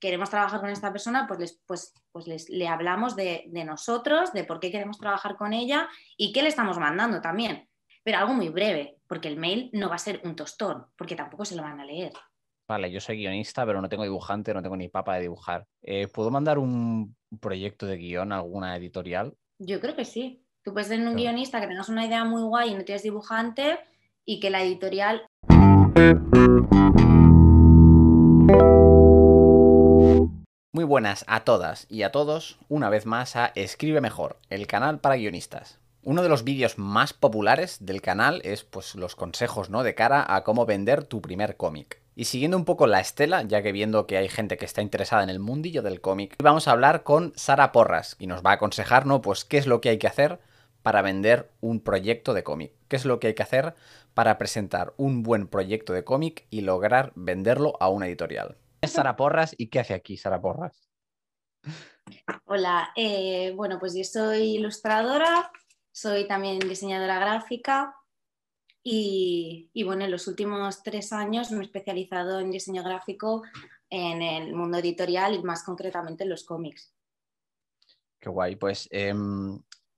queremos trabajar con esta persona, pues, les, pues, pues les, le hablamos de, de nosotros, de por qué queremos trabajar con ella y qué le estamos mandando también. Pero algo muy breve, porque el mail no va a ser un tostón, porque tampoco se lo van a leer. Vale, yo soy guionista, pero no tengo dibujante, no tengo ni papa de dibujar. Eh, ¿Puedo mandar un proyecto de guion a alguna editorial? Yo creo que sí. Tú puedes ser un guionista que tengas una idea muy guay y no tienes dibujante y que la editorial Muy buenas a todas y a todos, una vez más a Escribe Mejor, el canal para guionistas. Uno de los vídeos más populares del canal es pues los consejos, ¿no? De cara a cómo vender tu primer cómic. Y siguiendo un poco la estela, ya que viendo que hay gente que está interesada en el mundillo del cómic, vamos a hablar con Sara Porras y nos va a aconsejar, ¿no? Pues qué es lo que hay que hacer para vender un proyecto de cómic. ¿Qué es lo que hay que hacer para presentar un buen proyecto de cómic y lograr venderlo a una editorial? ¿Quién es Sara Porras y qué hace aquí Sara Porras? Hola, eh, bueno, pues yo soy ilustradora, soy también diseñadora gráfica y, y, bueno, en los últimos tres años me he especializado en diseño gráfico en el mundo editorial y más concretamente en los cómics. Qué guay, pues eh,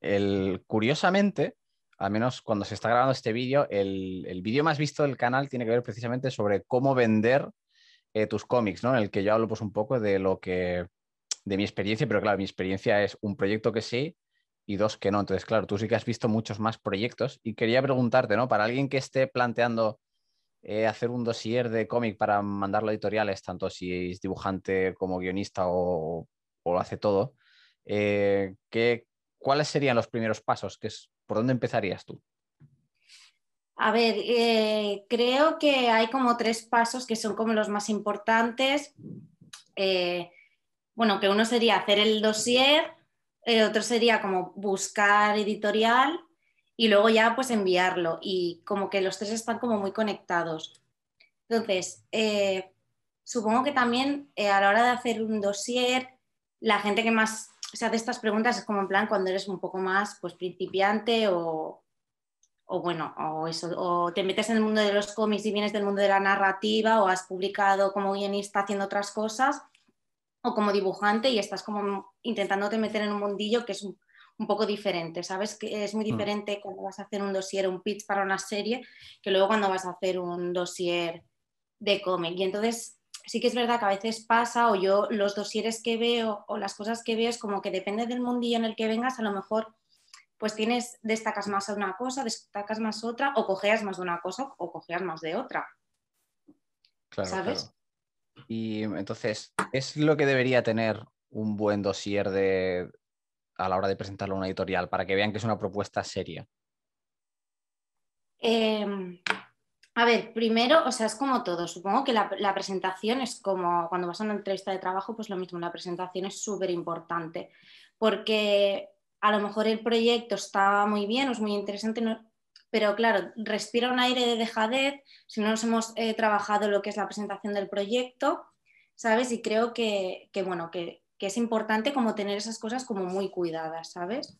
el, curiosamente, al menos cuando se está grabando este vídeo, el, el vídeo más visto del canal tiene que ver precisamente sobre cómo vender eh, tus cómics, ¿no? En el que yo hablo pues un poco de lo que de mi experiencia, pero claro, mi experiencia es un proyecto que sí y dos que no. Entonces, claro, tú sí que has visto muchos más proyectos y quería preguntarte, ¿no? Para alguien que esté planteando eh, hacer un dossier de cómic para mandarlo a editoriales, tanto si es dibujante como guionista o, o lo hace todo, eh, ¿qué, ¿cuáles serían los primeros pasos? ¿Qué es, ¿Por dónde empezarías tú? A ver, eh, creo que hay como tres pasos que son como los más importantes. Eh, bueno, que uno sería hacer el dossier, eh, otro sería como buscar editorial y luego ya pues enviarlo. Y como que los tres están como muy conectados. Entonces, eh, supongo que también a la hora de hacer un dossier, la gente que más se hace estas preguntas es como en plan cuando eres un poco más pues principiante o, o bueno, o eso, o te metes en el mundo de los cómics y vienes del mundo de la narrativa, o has publicado como guionista haciendo otras cosas, o como dibujante y estás como intentándote meter en un mundillo que es un, un poco diferente, ¿sabes? Que es muy diferente mm. cuando vas a hacer un dossier, un pitch para una serie, que luego cuando vas a hacer un dossier de cómic. Y entonces sí que es verdad que a veces pasa, o yo los dosieres que veo, o las cosas que veo, es como que depende del mundillo en el que vengas, a lo mejor pues tienes, destacas más una cosa, destacas más otra, o cogeas más de una cosa o cogeas más de otra. Claro, ¿Sabes? Claro. Y entonces, ¿es lo que debería tener un buen dossier de, a la hora de presentarlo a una editorial para que vean que es una propuesta seria? Eh, a ver, primero, o sea, es como todo. Supongo que la, la, presentación es como cuando vas a una entrevista de trabajo, pues lo mismo, la presentación es súper importante. Porque a lo mejor el proyecto está muy bien, es muy interesante, no, pero claro, respira un aire de dejadez si no nos hemos eh, trabajado lo que es la presentación del proyecto, ¿sabes? Y creo que, que bueno, que, que, es importante como tener esas cosas como muy cuidadas, ¿sabes?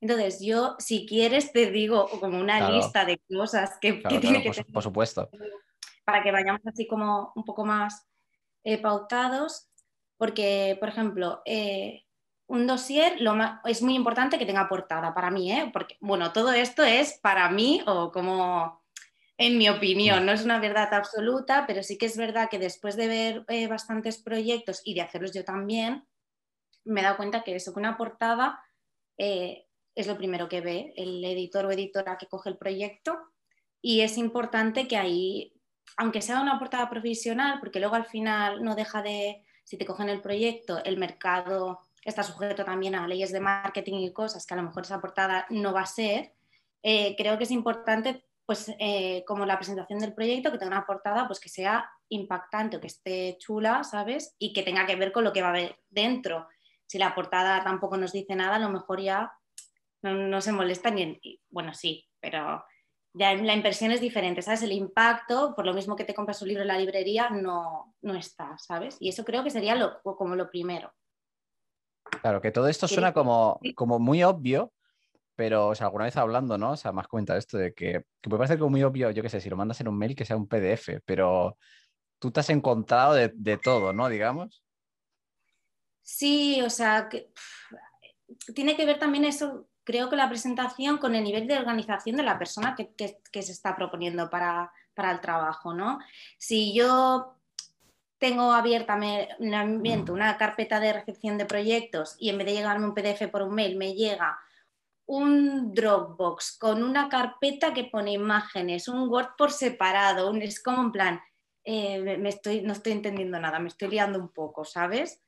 Entonces, yo, si quieres, te digo como una claro. lista de cosas que, claro, que tiene que por, tener. Por supuesto. Para que vayamos así como un poco más eh, pautados, porque, por ejemplo, eh, un dossier lo es muy importante que tenga portada para mí, ¿eh? porque bueno, todo esto es para mí o como en mi opinión, no es una verdad absoluta, pero sí que es verdad que después de ver eh, bastantes proyectos y de hacerlos yo también, me he dado cuenta que eso, que una portada eh, es lo primero que ve el editor o editora que coge el proyecto y es importante que ahí, aunque sea una portada profesional, porque luego al final no deja de, si te cogen el proyecto, el mercado está sujeto también a leyes de marketing y cosas que a lo mejor esa portada no va a ser, eh, creo que es importante, pues eh, como la presentación del proyecto, que tenga una portada pues que sea impactante o que esté chula, ¿sabes? Y que tenga que ver con lo que va a haber dentro. Si la portada tampoco nos dice nada, a lo mejor ya no, no se molesta ni, en, bueno, sí, pero ya la impresión es diferente, ¿sabes? El impacto, por lo mismo que te compras un libro en la librería, no, no está, ¿sabes? Y eso creo que sería lo, como lo primero. Claro, que todo esto suena como, como muy obvio, pero o sea, alguna vez hablando, ¿no? O sea, me has comentado esto de que, que puede parecer como muy obvio, yo qué sé, si lo mandas en un mail que sea un PDF, pero tú te has encontrado de, de todo, ¿no? Digamos. Sí, o sea, que, tiene que ver también eso, creo que la presentación con el nivel de organización de la persona que, se está proponiendo para, el trabajo, ¿no? Si yo tengo abierta una carpeta de recepción de proyectos y en vez de llegarme un PDF por un mail me llega un Dropbox con una carpeta que pone imágenes, un Word por separado, un, es como en plan, eh, me estoy, no estoy entendiendo nada, me estoy liando un poco, ¿sabes?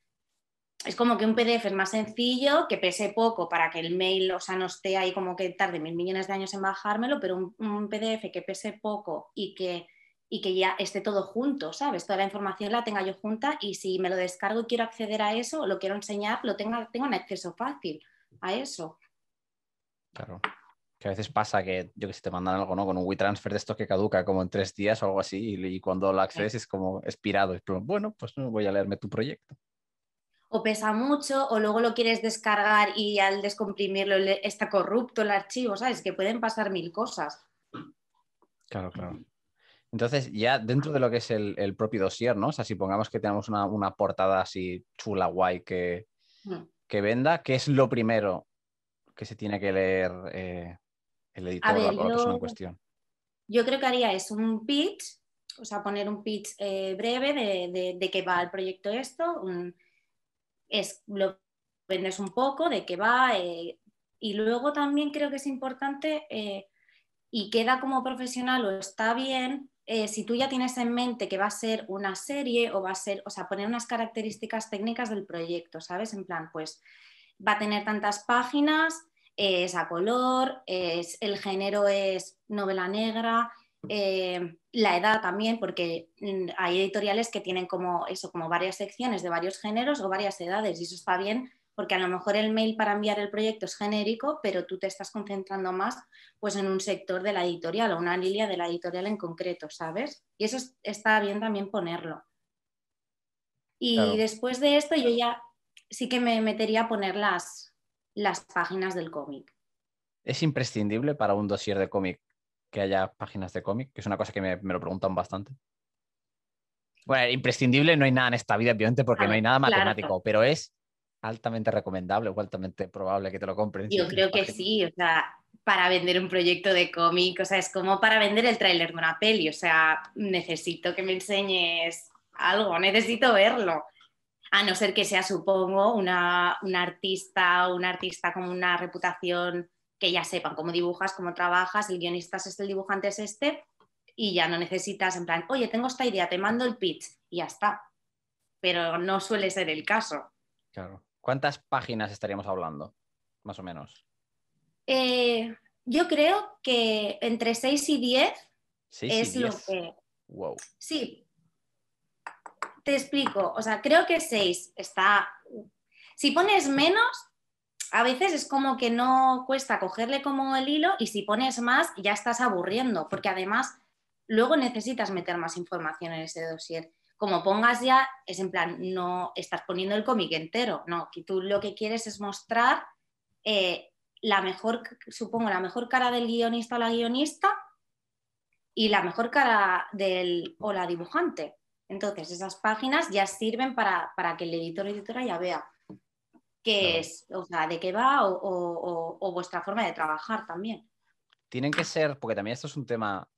es como que un PDF es más sencillo, que pese poco para que el mail, o sea, no esté ahí como que tarde mil millones de años en bajármelo, pero un, PDF que pese poco y que, y que ya esté todo junto, ¿sabes? Toda la información la tenga yo junta y si me lo descargo y quiero acceder a eso, lo quiero enseñar, lo tenga, tengo un acceso fácil a eso. Claro. Que a veces pasa que, yo que sé, te mandan algo, ¿no? Con un WeTransfer de esto que caduca como en tres días o algo así, y, cuando lo accedes es como expirado. Y, bueno, pues voy a leerme tu proyecto o pesa mucho, o luego lo quieres descargar y al descomprimirlo está corrupto el archivo, ¿sabes? Que pueden pasar mil cosas. Claro, claro. Entonces, ya dentro de lo que es el, propio dossier, ¿no? O sea, si pongamos que tenemos una, portada así chula, guay, que, mm. que, venda, ¿qué es lo primero que se tiene que leer eh, el editor o la persona en cuestión? Yo creo que haría es un pitch, o sea, poner un pitch eh, breve de, de, qué va el proyecto esto, un, es, lo vendes un poco, de qué va, eh, y luego también creo que es importante y queda como profesional o está bien eh, si tú ya tienes en mente que va a ser una serie o va a ser, o sea, poner unas características técnicas del proyecto, ¿sabes? En plan, pues va a tener tantas páginas, es a color, es, el género es novela negra, eh, la edad también, porque mm, hay editoriales que tienen como eso, como varias secciones de varios géneros o varias edades, y eso está bien porque a lo mejor el mail para enviar el proyecto es genérico, pero tú te estás concentrando más pues, en un sector de la editorial o una línea de la editorial en concreto, ¿sabes? Y eso está bien también ponerlo. Y después de esto yo ya sí que me metería a poner las, las páginas del cómic. ¿Es imprescindible para un dossier de cómic que haya páginas de cómic, que es una cosa que me, lo preguntan bastante. Bueno, imprescindible no hay nada en esta vida, obviamente, porque no hay nada matemático, pero es altamente recomendable o altamente probable que te lo compren. Yo creo que sí, o sea, para vender un proyecto de cómic, o sea, es como para vender el tráiler de una peli, o sea, necesito que me enseñes algo, necesito verlo. A no ser que sea, supongo, una, una artista, un artista con una reputación que ya sepan cómo dibujas, cómo trabajas, el guionista es este, el dibujante es este, y ya no necesitas en plan, oye, tengo esta idea, te mando el pitch y ya está. Pero no suele ser el caso. Claro. ¿Cuántas páginas estaríamos hablando, más o menos? Eh, yo creo que entre 6 y 10 es lo que... Wow. Sí. Te explico. O sea, creo que 6 está... Si pones menos, a veces es como que no cuesta cogerle como el hilo y si pones más ya estás aburriendo, porque además luego necesitas meter más información en ese dossier. Como pongas ya, es en plan, no estás poniendo el cómic entero, no, que tú lo que quieres es mostrar eh, la mejor, supongo, la mejor cara del guionista o la guionista y la mejor cara del o la dibujante. Entonces, esas páginas ya sirven para, para que el editor o editora ya vea qué es, o sea, de qué va o, vuestra forma de trabajar también. Tienen que ser, porque también esto es un tema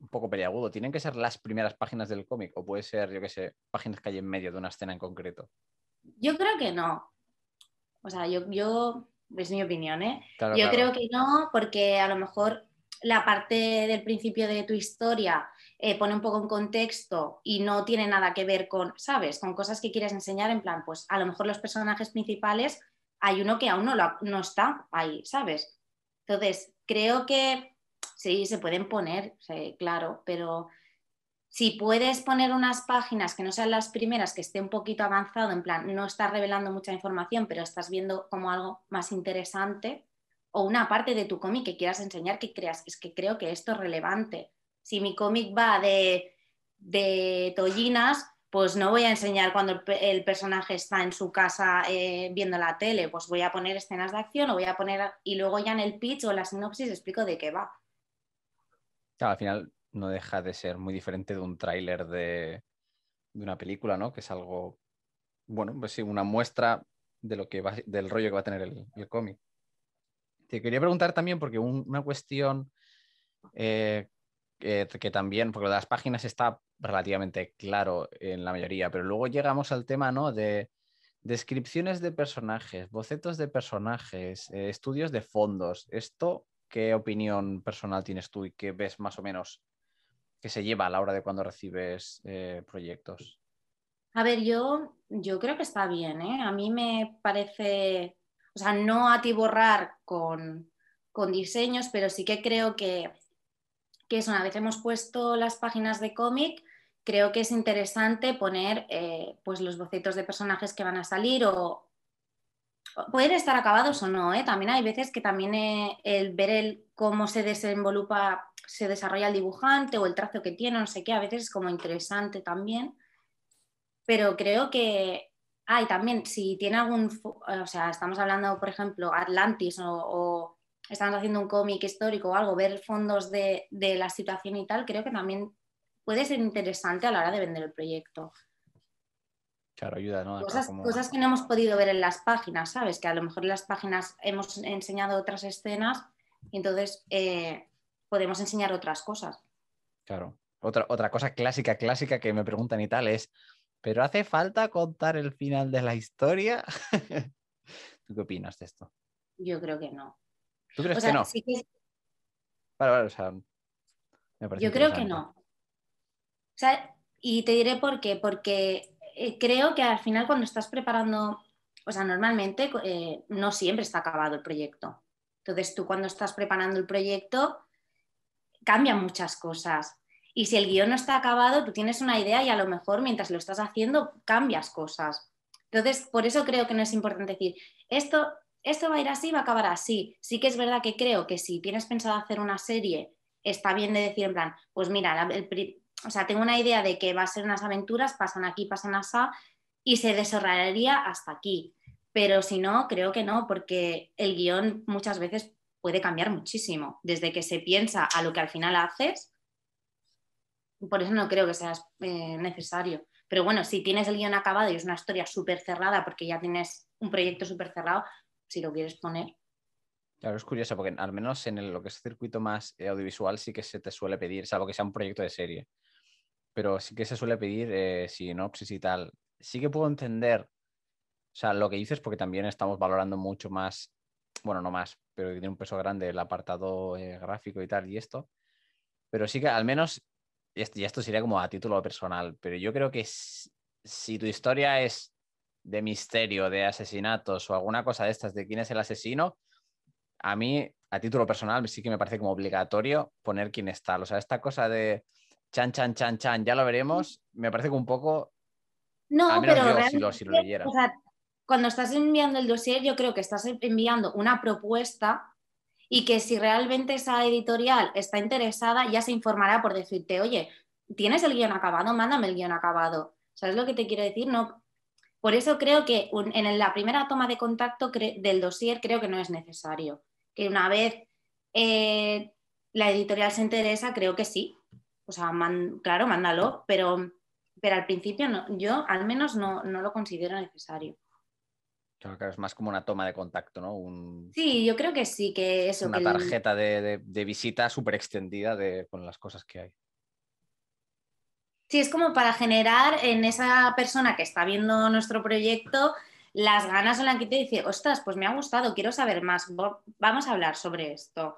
un poco peliagudo, ¿tienen que ser las primeras páginas del cómic o puede ser, yo qué sé, páginas que hay en medio de una escena en concreto? Yo creo que no. O sea, yo, yo es mi opinión, ¿eh? yo creo que no, porque a lo mejor la parte del principio de tu historia eh, pone un poco en contexto y no tiene nada que ver con, ¿sabes? Con cosas que quieres enseñar, en plan, pues a lo mejor los personajes principales hay uno que aún no, no está ahí, ¿sabes? Entonces, creo que sí, se pueden poner, claro, pero si puedes poner unas páginas que no sean las primeras, que esté un poquito avanzado, en plan, no estás revelando mucha información, pero estás viendo como algo más interesante, o una parte de tu cómic que quieras enseñar que creas, es que creo que esto es relevante. Si mi cómic va de, de tollinas, pues no voy a enseñar cuando el, personaje está en su casa eh, viendo la tele, pues voy a poner escenas de acción o voy a poner, y luego ya en el pitch o la sinopsis explico de qué va. Al final no deja de ser muy diferente de un tráiler de, de, una película, ¿no? Que es algo bueno, pues sí, una muestra de lo que va, del rollo que va a tener el, cómic. Te quería preguntar también, porque una cuestión eh, que también, porque las páginas está relativamente claro en la mayoría, pero luego llegamos al tema ¿no? de descripciones de personajes, bocetos de personajes, eh, estudios de fondos. ¿Esto qué opinión personal tienes tú y qué ves más o menos que se lleva a la hora de cuando recibes eh, proyectos? A ver, yo, yo creo que está bien, ¿eh? A mí me parece, o sea, no atiborrar con, con diseños, pero sí que creo que, que es una vez hemos puesto las páginas de cómic, creo que es interesante poner eh, pues los bocetos de personajes que van a salir o, pueden estar acabados o no, ¿eh? también hay veces que también eh, el ver el, cómo se desenvolupa, se desarrolla el dibujante o el trazo que tiene, no sé qué, a veces es como interesante también, pero creo que hay también, si tiene algún, o sea, estamos hablando, por ejemplo, Atlantis o, estamos haciendo un cómic histórico o algo, ver fondos de, de la situación y tal, creo que también puede ser interesante a la hora de vender el proyecto. Claro, ayuda, ¿no? Cosas, que no hemos podido ver en las páginas, ¿sabes? Que a lo mejor en las páginas hemos enseñado otras escenas y entonces eh, podemos enseñar otras cosas. Claro. Otra, otra cosa clásica, clásica que me preguntan y tal es, ¿pero hace falta contar el final de la historia? ¿Tú qué opinas de esto? Yo creo que no. ¿Tú crees que no? Vale, vale, o sea, Yo creo que no. O sea, y te diré por qué, porque eh, creo que al final cuando estás preparando, o sea, normalmente eh, no siempre está acabado el proyecto. Entonces tú cuando estás preparando el proyecto cambian muchas cosas. Y si el guion no está acabado, tú tienes una idea y a lo mejor mientras lo estás haciendo cambias cosas. Entonces, por eso creo que no es importante decir, esto, esto va a ir así, va a acabar así. Sí que es verdad que creo que si tienes pensado hacer una serie, está bien de decir en plan, pues mira, el, o sea, tengo una idea de que va a ser unas aventuras, pasan aquí, pasan así, y se desarrollaría hasta aquí. Pero si no, creo que no, porque el guion muchas veces puede cambiar muchísimo, desde que se piensa a lo que al final haces. Por eso no creo que sea eh, necesario. Pero bueno, si tienes el guion acabado y es una historia súper cerrada, porque ya tienes un proyecto súper cerrado, si lo quieres poner. Claro, es curioso porque al menos en lo que es circuito más audiovisual sí que se te suele pedir, salvo que sea un proyecto de serie pero sí que se suele pedir eh, sinopsis y tal. Sí que puedo entender, o sea, lo que dices, porque también estamos valorando mucho más, bueno, no más, pero tiene un peso grande el apartado eh, gráfico y tal, y esto. Pero sí que al menos, y esto, sería como a título personal, pero yo creo que si, tu historia es de misterio, de asesinatos o alguna cosa de estas, de quién es el asesino, a mí, a título personal, sí que me parece como obligatorio poner quién está. O sea, esta cosa de chan, chan, chan, chan, ya lo veremos, me parece que un poco... No, pero si lo, leyera. cuando estás enviando el dossier, yo creo que estás enviando una propuesta y que si realmente esa editorial está interesada, ya se informará por decirte, oye, ¿tienes el guion acabado? Mándame el guion acabado. ¿Sabes lo que te quiero decir? No. Por eso creo que en la primera toma de contacto del dossier creo que no es necesario. Que una vez eh, la editorial se interesa, creo que sí, o sea, claro, mándalo, pero, pero al principio no, yo al menos no, lo considero necesario. Claro, claro, es más como una toma de contacto, ¿no? sí, yo creo que sí, que eso. Una tarjeta de, visita súper extendida con las cosas que hay. Sí, es como para generar en esa persona que está viendo nuestro proyecto las ganas en la que te dice, ostras, pues me ha gustado, quiero saber más, vamos a hablar sobre esto.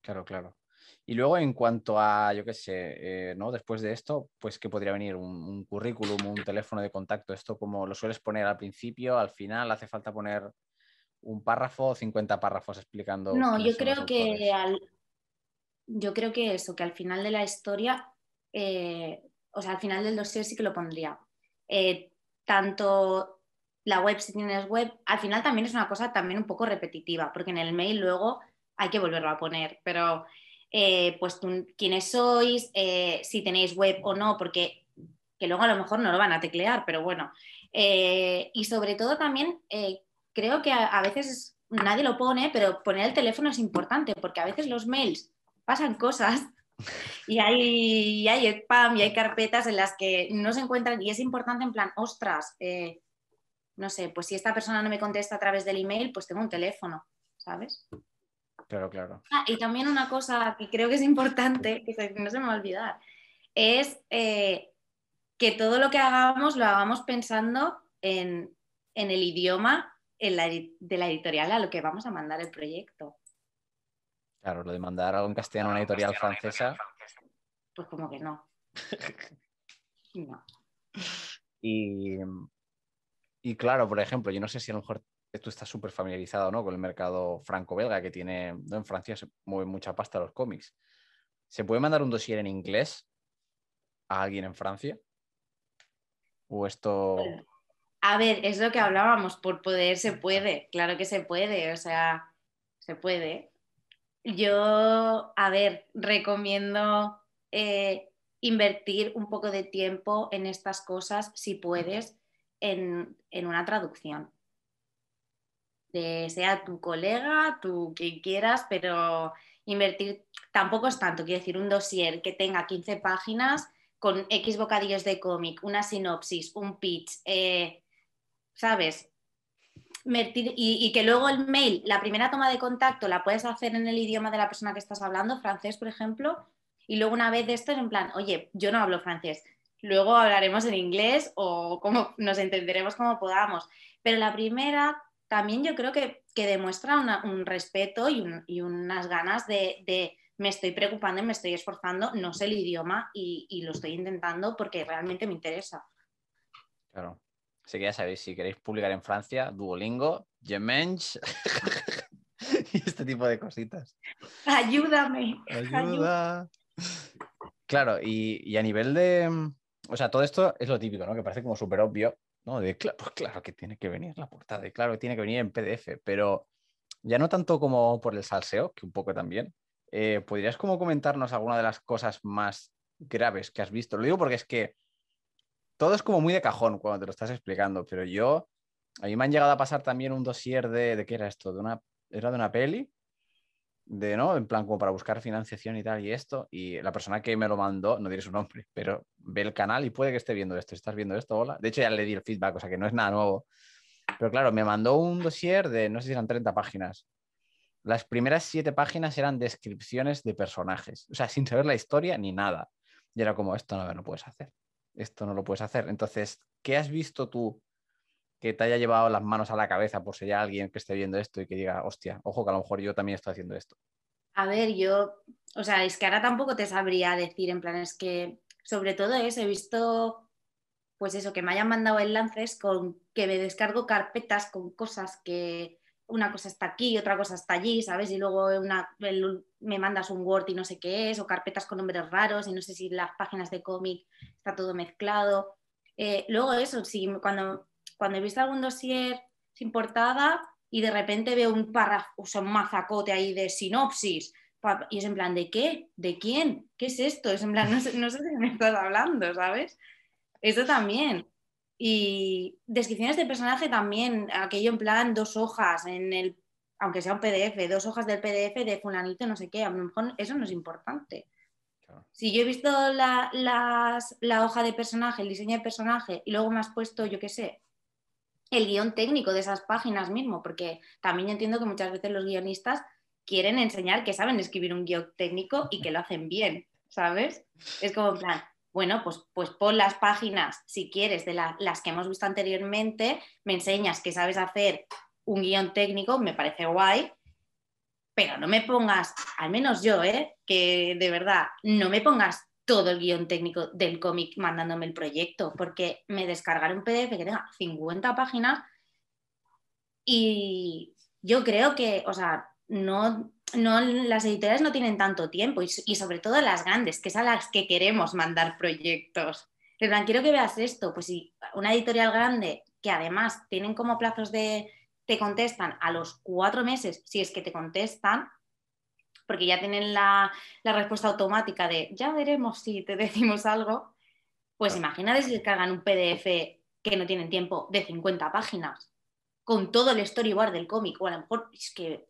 Claro, claro. Y luego en cuanto a, yo qué sé, eh, ¿no? Después de esto, pues que podría venir un, currículum, un teléfono de contacto. Esto como lo sueles poner al principio, al final, hace falta poner un párrafo o 50 párrafos explicando. No, yo creo que al, yo creo que eso, que al final de la historia, eh, o sea, al final del dossier sí que lo pondría. Eh, tanto la web, si tienes web, al final también es una cosa también un poco repetitiva, porque en el mail luego hay que volverlo a poner, pero eh, pues quiénes sois, eh, si tenéis web o no, porque que luego a lo mejor no lo van a teclear, pero bueno. Eh, y sobre todo también creo que a, veces nadie lo pone, pero poner el teléfono es importante, porque a veces los mails pasan cosas y hay, hay spam y hay carpetas en las que no se encuentran y es importante en plan, ostras, no sé, pues si esta persona no me contesta a través del email, pues tengo un teléfono, ¿sabes? Claro, claro. Ah, y también una cosa que creo que es importante, que no se me va a olvidar, es eh, que todo lo que hagamos lo hagamos pensando en, el idioma de la editorial a lo que vamos a mandar el proyecto. Claro, lo de mandar algo en castellano a una editorial francesa. Pues como que no. no. Y, y, claro, por ejemplo, yo no sé si a lo mejor tú estás súper familiarizado ¿no? con el mercado franco-belga que tiene, en Francia se mueve mucha pasta los cómics. ¿Se puede mandar un dossier en inglés a alguien en Francia? ¿O esto...? A ver, es lo que hablábamos, por poder se puede, claro que se puede, o sea, se puede. Yo, a ver, recomiendo eh, invertir un poco de tiempo en estas cosas, si puedes, en, una traducción. Sea tu colega, tú quien quieras, pero invertir tampoco es tanto, quiero decir, un dossier que tenga 15 páginas con X bocadillos de cómic, una sinopsis, un pitch, eh, ¿sabes? y, que luego el mail, la primera toma de contacto la puedes hacer en el idioma de la persona que estás hablando, francés, por ejemplo, y luego una vez de esto es en plan, oye, yo no hablo francés, luego hablaremos en inglés o como nos entenderemos como podamos. Pero la primera también yo creo que, demuestra un respeto y, unas ganas de, me estoy preocupando y me estoy esforzando, no sé el idioma y, y lo estoy intentando porque realmente me interesa. Claro. Así que ya sabéis, si queréis publicar en Francia, Duolingo, Gemench y este tipo de cositas. Ayúdame. Ayuda. Claro, y, a nivel de. O sea, todo esto es lo típico, ¿no? Que parece como súper obvio, ¿no? Pues claro que tiene que venir la portada, claro que tiene que venir en PDF, pero ya no tanto como por el salseo, que un poco también. Eh, ¿Podrías como comentarnos alguna de las cosas más graves que has visto? Lo digo porque es que todo es como muy de cajón cuando te lo estás explicando, pero yo, a mí me han llegado a pasar también un dossier de, ¿de qué era esto? De una, era de una peli, de, ¿no? En plan, como para buscar financiación y tal y esto, y la persona que me lo mandó, no diré su nombre, pero ve el canal y puede que esté viendo esto, ¿estás viendo esto? Hola. De hecho, ya le di el feedback, o sea que no es nada nuevo. Pero claro, me mandó un dossier de, no sé si eran 30 páginas. Las primeras siete páginas eran descripciones de personajes, o sea, sin saber la historia ni nada. Y era como, esto no, no puedes hacer esto no lo puedes hacer. Entonces, ¿qué has visto tú que te haya llevado las manos a la cabeza por si hay alguien que esté viendo esto y que diga, hostia, ojo que a lo mejor yo también estoy haciendo esto? A ver, yo, o sea, es que ahora tampoco te sabría decir, en plan, es que sobre todo eso, he visto, pues eso, que me hayan mandado enlaces con que me descargo carpetas con cosas que una cosa está aquí, otra cosa está allí, ¿sabes? Y luego una, me mandas un Word y no sé qué es, o carpetas con nombres raros y no sé si las páginas de cómic está todo mezclado. Eh, luego eso, si, cuando, cuando he visto algún dossier sin portada y de repente veo un párrafo, o sea, un mazacote ahí de sinopsis, y es en plan, ¿de qué? ¿De quién? ¿Qué es esto? Es en plan, no sé, no sé de qué me estás hablando, ¿sabes? Eso también. Y descripciones de personaje también, aquello en plan dos hojas, en el, aunque sea un PDF, dos hojas del PDF de fulanito, no sé qué, a lo mejor eso no es importante. Si yo he visto la, la, hoja de personaje, el diseño de personaje, y luego me has puesto, yo qué sé, el guion técnico de esas páginas mismo, porque también entiendo que muchas veces los guionistas quieren enseñar que saben escribir un guion técnico y que lo hacen bien, ¿sabes? Es como en plan, bueno, pues, pues pon las páginas, si quieres, de las que hemos visto anteriormente, me enseñas que sabes hacer un guion técnico, me parece guay, pero no me pongas, al menos yo, ¿eh? que de verdad, no me pongas todo el guion técnico del cómic mandándome el proyecto, porque me descargaré un PDF que tenga 50 páginas y yo creo que, o sea, no, no, las editoriales no tienen tanto tiempo y, sobre todo las grandes, que es a las que queremos mandar proyectos. En plan, quiero que veas esto, pues si una editorial grande que además tienen como plazos de, te contestan a los cuatro meses, si es que te contestan, porque ya tienen la, respuesta automática de ya veremos si te decimos algo, pues imagínate si cargan un PDF que no tienen tiempo de 50 páginas, con todo el storyboard del cómic, o a lo mejor es que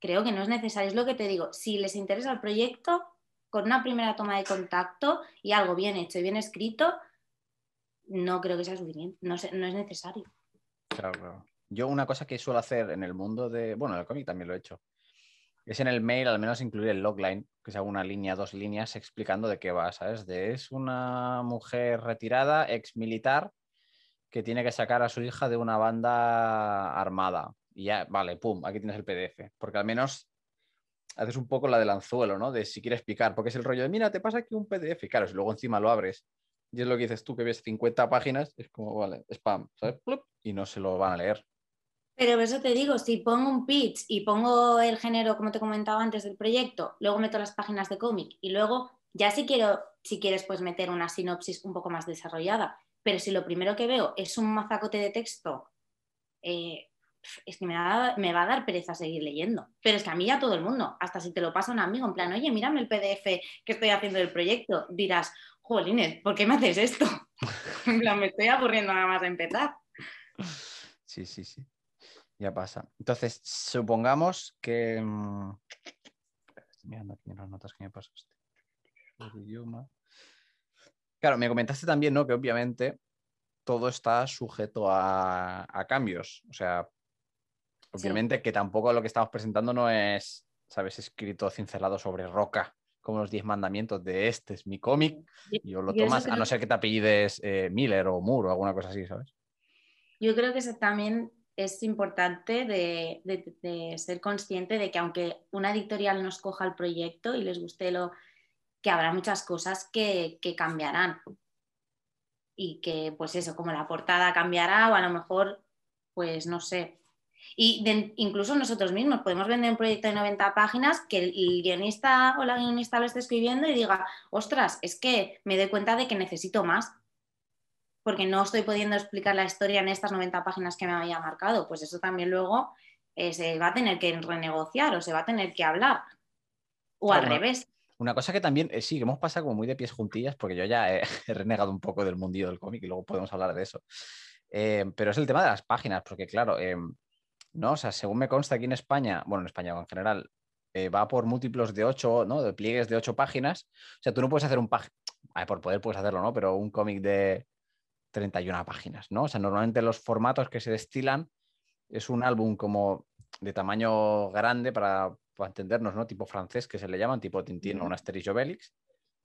creo que no es necesario. Es lo que te digo, si les interesa el proyecto, con una primera toma de contacto y algo bien hecho y bien escrito, no creo que sea suficiente, no, no es necesario. Claro, claro. Yo una cosa que suelo hacer en el mundo de, bueno, en el cómic también lo he hecho, es en el mail al menos incluir el logline, que sea una línea, dos líneas explicando de qué va, ¿sabes? De es una mujer retirada, ex militar, que tiene que sacar a su hija de una banda armada. Y ya, vale, pum, aquí tienes el PDF. Porque al menos haces un poco la del anzuelo, ¿no? De si quieres picar, porque es el rollo de, mira, te pasa aquí un PDF. Y claro, si luego encima lo abres y es lo que dices tú, que ves 50 páginas, es como, vale, spam, ¿sabes? Y no se lo van a leer. Pero eso te digo, si pongo un pitch y pongo el género, como te comentaba antes del proyecto, luego meto las páginas de cómic y luego ya si quiero, si quieres, pues meter una sinopsis un poco más desarrollada. Pero si lo primero que veo es un mazacote de texto, eh, es que me va, a dar pereza seguir leyendo. Pero es que a mí ya todo el mundo, hasta si te lo pasa un amigo, en plan, oye, mírame el PDF que estoy haciendo del proyecto, dirás, jolines, ¿por qué me haces esto? en plan, me estoy aburriendo nada más de empezar. Sí, sí, sí ya pasa. Entonces, supongamos que. Mm, estoy mirando aquí en las notas que me pasaste. El idioma. Claro, me comentaste también, ¿no? Que obviamente todo está sujeto a, cambios. O sea, obviamente que tampoco lo que estamos presentando no es, ¿sabes? Escrito cincelado sobre roca, como los 10 mandamientos de este es mi cómic, y lo tomas, a no ser que te apellides eh, Miller o Moore o alguna cosa así, ¿sabes? Yo creo que eso también es importante de, ser consciente de que aunque una editorial nos coja el proyecto y les guste lo, que habrá muchas cosas que, cambiarán. Y que, pues eso, como la portada cambiará o a lo mejor, pues no sé. Y incluso nosotros mismos podemos vender un proyecto de 90 páginas que el, el guionista o la guionista lo esté escribiendo y diga, ostras, es que me doy cuenta de que necesito más porque no estoy pudiendo explicar la historia en estas 90 páginas que me había marcado, pues eso también luego eh, se va a tener que renegociar o se va a tener que hablar. O al revés. Una cosa que también, eh, sí, que hemos pasado como muy de pies juntillas, porque yo ya he, renegado un poco del mundillo del cómic y luego podemos hablar de eso. Eh, pero es el tema de las páginas, porque claro, ¿no? O sea, según me consta aquí en España, bueno, en España en general, va por múltiplos de ocho, ¿no? De pliegues de ocho páginas. O sea, tú no puedes hacer un página, por poder puedes hacerlo, ¿no? Pero un cómic de, 31 páginas, ¿no? O sea, normalmente los formatos que se destilan es un álbum como de tamaño grande para, entendernos, ¿no? Tipo francés, que se le llaman, tipo Tintín o un Asterix Obelix,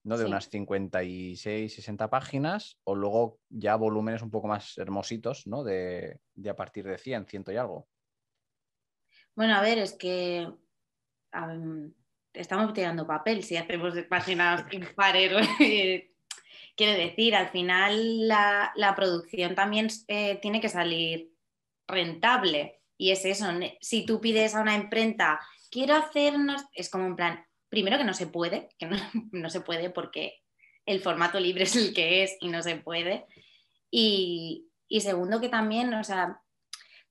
¿no? De unas 56, 60 páginas, o luego ya volúmenes un poco más hermositos, ¿no? De, a partir de 100, ciento y algo. Bueno, a ver, es que estamos tirando papel si hacemos páginas impares Quiero decir, al final la, producción también eh, tiene que salir rentable. Y es eso, si tú pides a una imprenta, quiero hacernos, es como en plan, primero que no se puede, que no, se puede porque el formato libre es el que es y no se puede. Y, segundo que también, o sea,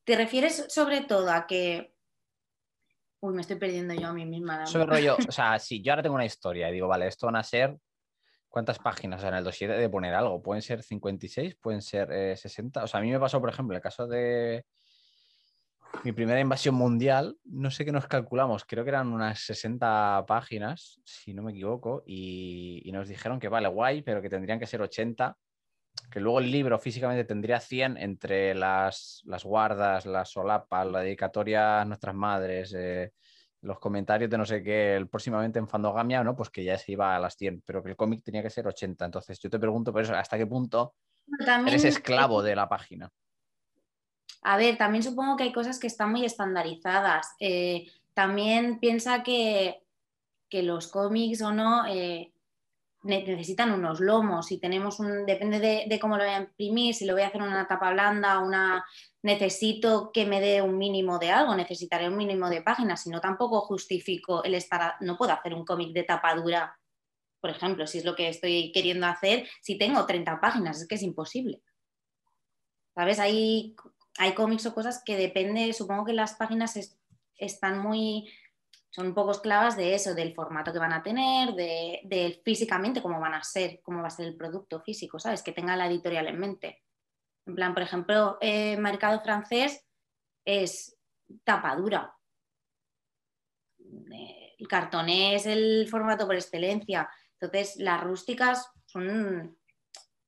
te refieres sobre todo a que Uy, me estoy perdiendo yo a mí misma. Sobre rollo, o sea, si yo ahora tengo una historia y digo, vale, esto van a ser ¿Cuántas páginas en el dossier de poner algo? ¿Pueden ser 56? ¿Pueden ser 60? Eh, o sea, a mí me pasó, por ejemplo, el caso de mi primera invasión mundial, no sé qué nos calculamos, creo que eran unas 60 páginas, si no me equivoco, y, nos dijeron que vale, guay, pero que tendrían que ser 80, que luego el libro físicamente tendría 100 entre las, las guardas, las solapas, la dedicatoria a nuestras madres, eh, los comentarios de no sé qué, el, próximamente en Fandogamia, ¿no? Pues que ya se iba a las 100, pero que el cómic tenía que ser 80. Entonces yo te pregunto por eso, ¿hasta qué punto eres esclavo de la página? A ver, también supongo que hay cosas que están muy estandarizadas. Eh, también piensa que, que, los cómics o no eh, necesitan unos lomos y tenemos un, depende de, cómo lo voy a imprimir, si lo voy a hacer una tapa blanda, una necesito que me dé un mínimo de algo, necesitaré un mínimo de páginas, si no tampoco justifico el estar, no puedo hacer un cómic de tapa dura, por ejemplo, si es lo que estoy queriendo hacer, si tengo 30 páginas, es que es imposible. ¿Sabes? Hay, hay cómics o cosas que depende, supongo que las páginas están muy son un poco esclavas de eso, del formato que van a tener, de, físicamente cómo van a ser, cómo va a ser el producto físico, ¿sabes? Que tenga la editorial en mente. En plan, por ejemplo, eh, mercado francés es tapadura. Eh, el cartoné es el formato por excelencia. Entonces, las rústicas son,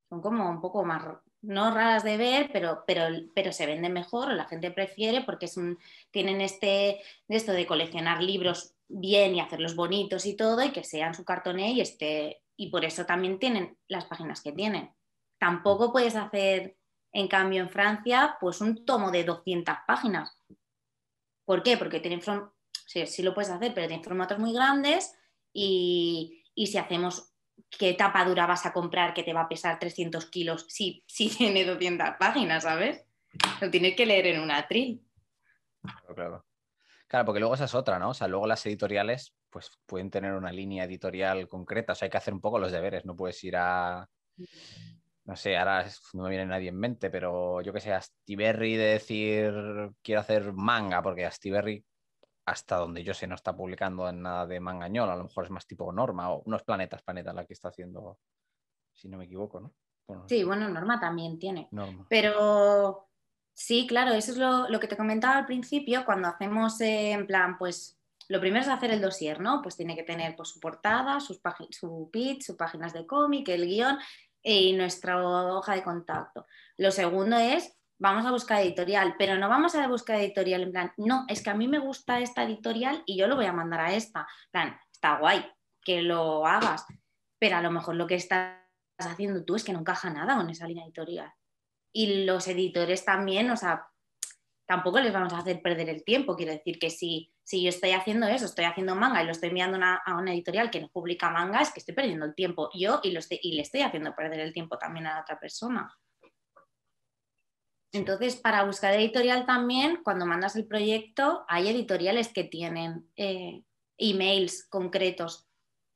son como un poco más, no raras de ver, pero, pero, pero se venden mejor la gente prefiere porque es un, tienen este, esto de coleccionar libros bien y hacerlos bonitos y todo y que sean su cartoné y, este, y por eso también tienen las páginas que tienen. Tampoco puedes hacer, en cambio, en Francia, pues un tomo de 200 páginas. ¿Por qué? Porque tienen, sí, sí lo puedes hacer, pero tienen formatos muy grandes y, y si hacemos qué tapadura vas a comprar que te va a pesar 300 kilos si, si tiene 200 páginas, ¿sabes? Lo tienes que leer en un atril. Claro, claro. Claro, porque luego esa es otra, ¿no? O sea, luego las editoriales pues pueden tener una línea editorial concreta, o sea, hay que hacer un poco los deberes, no puedes ir a... No sé, ahora no me viene nadie en mente, pero yo que sé, a Stiberry de decir quiero hacer manga, porque a Stiberry hasta donde yo sé, no está publicando en nada de mangañol, a lo mejor es más tipo Norma o unos planetas, planeta la que está haciendo, si no me equivoco, ¿no? sí, bueno, Norma también tiene. Pero sí, claro, eso es lo, que te comentaba al principio, cuando hacemos eh, en plan, pues lo primero es hacer el dossier, ¿no? Pues tiene que tener pues, su portada, sus su pitch, sus páginas de cómic, el guion y nuestra hoja de contacto. Lo segundo es vamos a buscar editorial, pero no vamos a buscar editorial en plan, no, es que a mí me gusta esta editorial y yo lo voy a mandar a esta. En plan, está guay que lo hagas, pero a lo mejor lo que estás haciendo tú es que no encaja nada con esa línea editorial. Y los editores también, o sea, tampoco les vamos a hacer perder el tiempo. Quiero decir que si, si yo estoy haciendo eso, estoy haciendo manga y lo estoy enviando a una editorial que no publica manga, es que estoy perdiendo el tiempo yo y, lo y le estoy haciendo perder el tiempo también a la otra persona. Entonces, para buscar editorial también, cuando mandas el proyecto, hay editoriales que tienen eh, emails concretos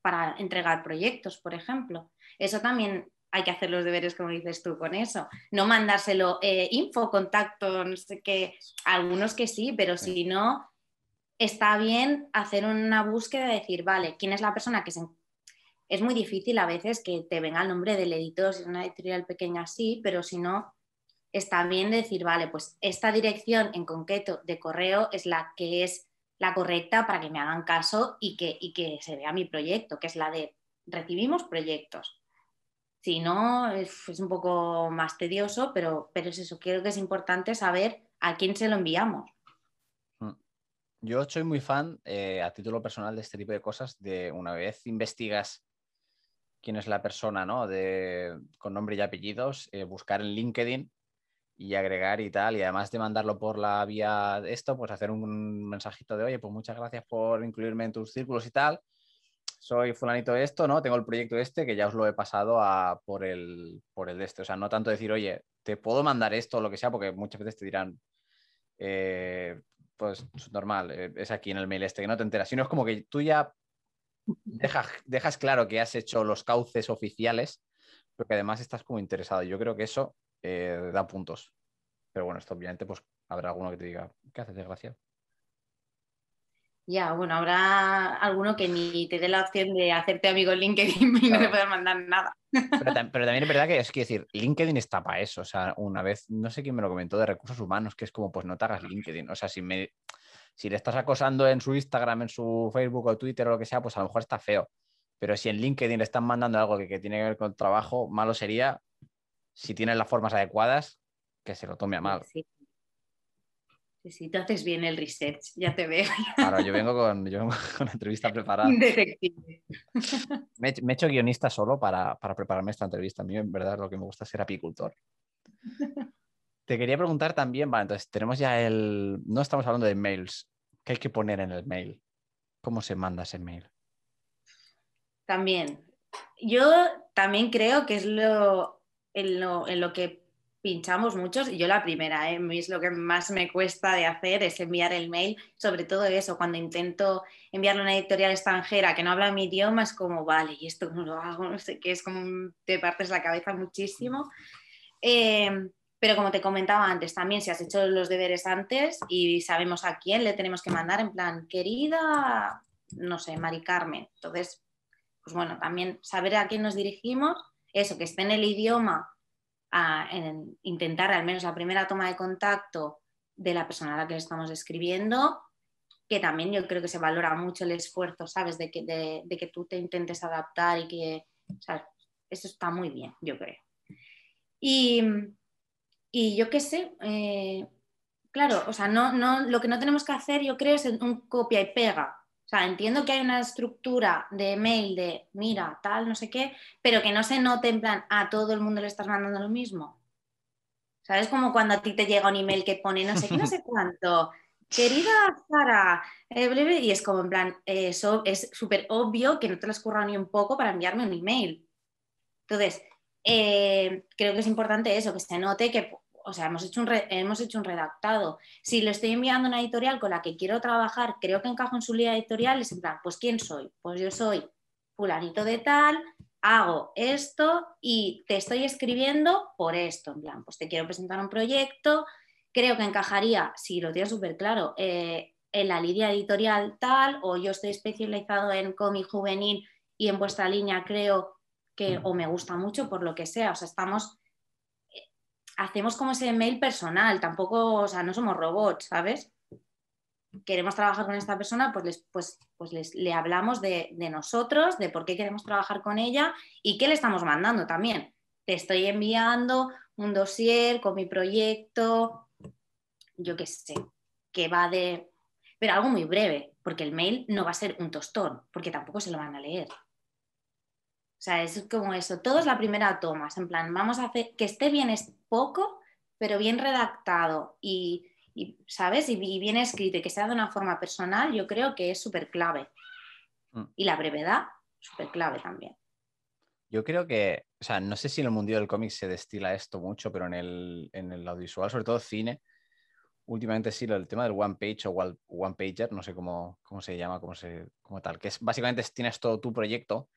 para entregar proyectos, por ejemplo. Eso también hay que hacer los deberes, como dices tú, con eso. No mandárselo eh, info, contacto, no sé qué. Algunos que sí, pero si no, está bien hacer una búsqueda de decir, vale, ¿quién es la persona que se... Es muy difícil a veces que te venga el nombre del editor, si es una editorial pequeña, sí, pero si no, está bien decir, vale, pues esta dirección en concreto de correo es la que es la correcta para que me hagan caso y que, que se vea mi proyecto, que es la de recibimos proyectos. Si no, es, un poco más tedioso, pero, pero es eso, creo que es importante saber a quién se lo enviamos. Mm. Yo soy muy fan, eh, a título personal, de este tipo de cosas, de una vez investigas quién es la persona, ¿no? De, con nombre y apellidos, eh, buscar en LinkedIn y agregar y tal. Y además de mandarlo por la vía de esto, pues hacer un mensajito de, oye, pues muchas gracias por incluirme en tus círculos y tal. Soy fulanito de esto, ¿no? Tengo el proyecto este que ya os lo he pasado a, por, el, por el de este. O sea, no tanto decir, oye, te puedo mandar esto o lo que sea, porque muchas veces te dirán, eh, pues normal, eh, es aquí en el mail este, que no te enteras. Sino es como que tú ya dejas, dejas claro que has hecho los cauces oficiales, pero que además estás como interesado. Yo creo que eso eh, da puntos. Pero bueno, esto obviamente pues habrá alguno que te diga, ¿qué haces, desgracia? Ya, bueno, habrá alguno que ni te dé la opción de hacerte amigo en LinkedIn y no te pueda mandar nada. Pero, también es verdad que es que decir, LinkedIn está para eso. O sea, una vez, no sé quién me lo comentó de recursos humanos, que es como, pues no te hagas LinkedIn. O sea, si me si le estás acosando en su Instagram, en su Facebook o Twitter o lo que sea, pues a lo mejor está feo. Pero si en LinkedIn le están mandando algo que, que tiene que ver con trabajo, malo sería si tienes las formas adecuadas, que se lo tome a mal. Sí. Sí, te haces bien el research, ya te veo. Claro, yo vengo con, yo con la entrevista preparada. Detective. Me, he hecho guionista solo para, para, prepararme esta entrevista. A mí, en verdad, lo que me gusta es ser apicultor. Te quería preguntar también, vale, entonces tenemos ya el. No estamos hablando de mails. ¿Qué hay que poner en el mail? ¿Cómo se manda ese mail? También. Yo también creo que es lo en lo, que pinchamos muchos, y yo la primera, ¿eh? es lo que más me cuesta de hacer, es enviar el mail, sobre todo eso, cuando intento enviarle a una editorial extranjera que no habla mi idioma, es como, vale, ¿y esto cómo lo hago? No sé qué, es como te partes la cabeza muchísimo. Eh, pero como te comentaba antes, también si has hecho los deberes antes y sabemos a quién le tenemos que mandar, en plan, querida, no sé, Mari Carmen. Entonces, pues bueno, también saber a quién nos dirigimos eso, que esté en el idioma, en intentar al menos la primera toma de contacto de la persona a la que le estamos escribiendo que también yo creo que se valora mucho el esfuerzo, ¿sabes? De que, de, que tú te intentes adaptar y que, Eso está muy bien, yo creo. Y, yo qué sé, eh, claro, o sea, no, no, lo que no tenemos que hacer, yo creo, es un copia y pega. O sea, entiendo que hay una estructura de mail de, mira, tal, no sé qué, pero que no se note en plan, a todo el mundo le estás mandando lo mismo. ¿Sabes? Como cuando a ti te llega un email que pone no sé qué, no sé cuánto, querida Sara, eh, y es como en plan, eso es súper obvio que no te lo has currado ni un poco para enviarme un email. Entonces, eh, creo que es importante eso, que se note que, o sea, hemos hecho, un hemos hecho un redactado. Si le estoy enviando una editorial con la que quiero trabajar, creo que encajo en su línea editorial, es en plan, pues ¿quién soy? Pues yo soy fulanito de tal, hago esto y te estoy escribiendo por esto, en plan, pues te quiero presentar un proyecto, creo que encajaría, si lo tienes súper claro, eh, en la línea editorial tal, o yo estoy especializado en cómic juvenil y en vuestra línea creo que o me gusta mucho por lo que sea, o sea, estamos, hacemos como ese mail personal, tampoco, o sea, no somos robots, ¿sabes? Queremos trabajar con esta persona, pues, les, pues, pues les, le hablamos de, nosotros, de por qué queremos trabajar con ella y qué le estamos mandando también. Te estoy enviando un dossier con mi proyecto, yo qué sé, que va de... Pero algo muy breve, porque el mail no va a ser un tostón, porque tampoco se lo van a leer. O sea, es como eso, todo es la primera toma, en plan, vamos a hacer que esté bien es poco, pero bien redactado y, ¿sabes? Y, bien escrito y que sea de una forma personal, yo creo que es súper clave. Mm. Y la brevedad, súper clave también. Yo creo que, o sea, no sé si en el mundo del cómic se destila esto mucho, pero en el, en el audiovisual, sobre todo cine, últimamente sí, el tema del one page o one pager, no sé cómo, cómo se llama, cómo, se, cómo tal, que es básicamente tienes todo tu proyecto